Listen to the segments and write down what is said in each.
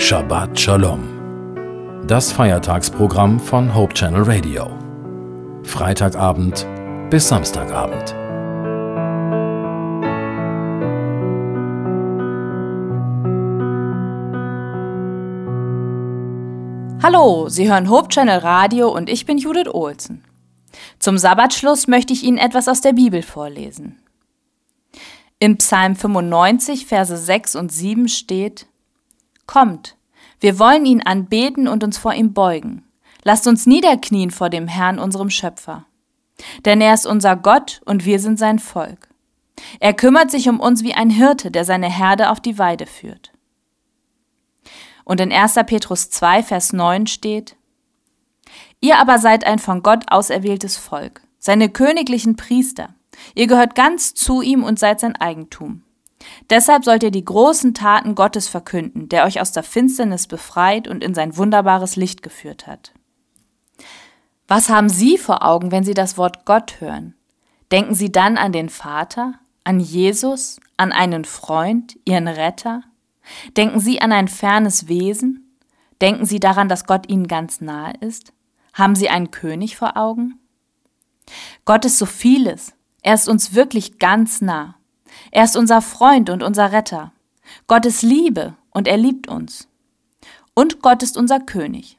Shabbat Shalom. Das Feiertagsprogramm von Hope Channel Radio. Freitagabend bis Samstagabend. Hallo, Sie hören Hope Channel Radio und ich bin Judith Olsen. Zum Sabbatschluss möchte ich Ihnen etwas aus der Bibel vorlesen. Im Psalm 95, Verse 6 und 7 steht, Kommt, wir wollen ihn anbeten und uns vor ihm beugen. Lasst uns niederknien vor dem Herrn, unserem Schöpfer. Denn er ist unser Gott und wir sind sein Volk. Er kümmert sich um uns wie ein Hirte, der seine Herde auf die Weide führt. Und in 1. Petrus 2, Vers 9 steht, Ihr aber seid ein von Gott auserwähltes Volk, seine königlichen Priester, Ihr gehört ganz zu ihm und seid sein Eigentum. Deshalb sollt ihr die großen Taten Gottes verkünden, der euch aus der Finsternis befreit und in sein wunderbares Licht geführt hat. Was haben Sie vor Augen, wenn Sie das Wort Gott hören? Denken Sie dann an den Vater, an Jesus, an einen Freund, Ihren Retter? Denken Sie an ein fernes Wesen? Denken Sie daran, dass Gott Ihnen ganz nahe ist? Haben Sie einen König vor Augen? Gott ist so vieles, er ist uns wirklich ganz nah. Er ist unser Freund und unser Retter. Gott ist Liebe und er liebt uns. Und Gott ist unser König.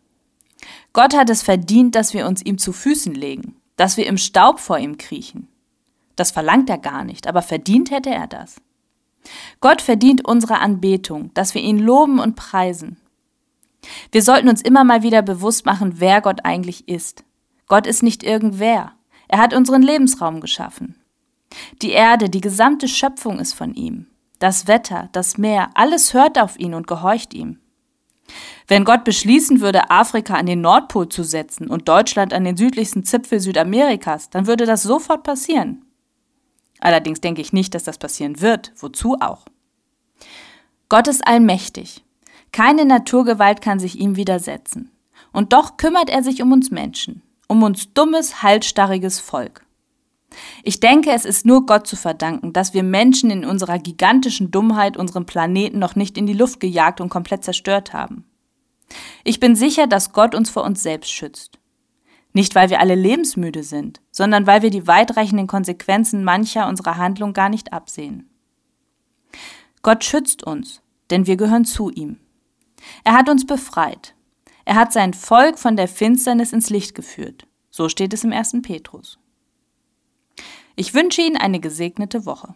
Gott hat es verdient, dass wir uns ihm zu Füßen legen, dass wir im Staub vor ihm kriechen. Das verlangt er gar nicht, aber verdient hätte er das. Gott verdient unsere Anbetung, dass wir ihn loben und preisen. Wir sollten uns immer mal wieder bewusst machen, wer Gott eigentlich ist. Gott ist nicht irgendwer. Er hat unseren Lebensraum geschaffen. Die Erde, die gesamte Schöpfung ist von ihm. Das Wetter, das Meer, alles hört auf ihn und gehorcht ihm. Wenn Gott beschließen würde, Afrika an den Nordpol zu setzen und Deutschland an den südlichsten Zipfel Südamerikas, dann würde das sofort passieren. Allerdings denke ich nicht, dass das passieren wird. Wozu auch? Gott ist allmächtig. Keine Naturgewalt kann sich ihm widersetzen. Und doch kümmert er sich um uns Menschen um uns dummes, halsstarriges Volk. Ich denke, es ist nur Gott zu verdanken, dass wir Menschen in unserer gigantischen Dummheit unseren Planeten noch nicht in die Luft gejagt und komplett zerstört haben. Ich bin sicher, dass Gott uns vor uns selbst schützt. Nicht, weil wir alle lebensmüde sind, sondern weil wir die weitreichenden Konsequenzen mancher unserer Handlung gar nicht absehen. Gott schützt uns, denn wir gehören zu ihm. Er hat uns befreit, er hat sein Volk von der Finsternis ins Licht geführt. So steht es im ersten Petrus. Ich wünsche Ihnen eine gesegnete Woche.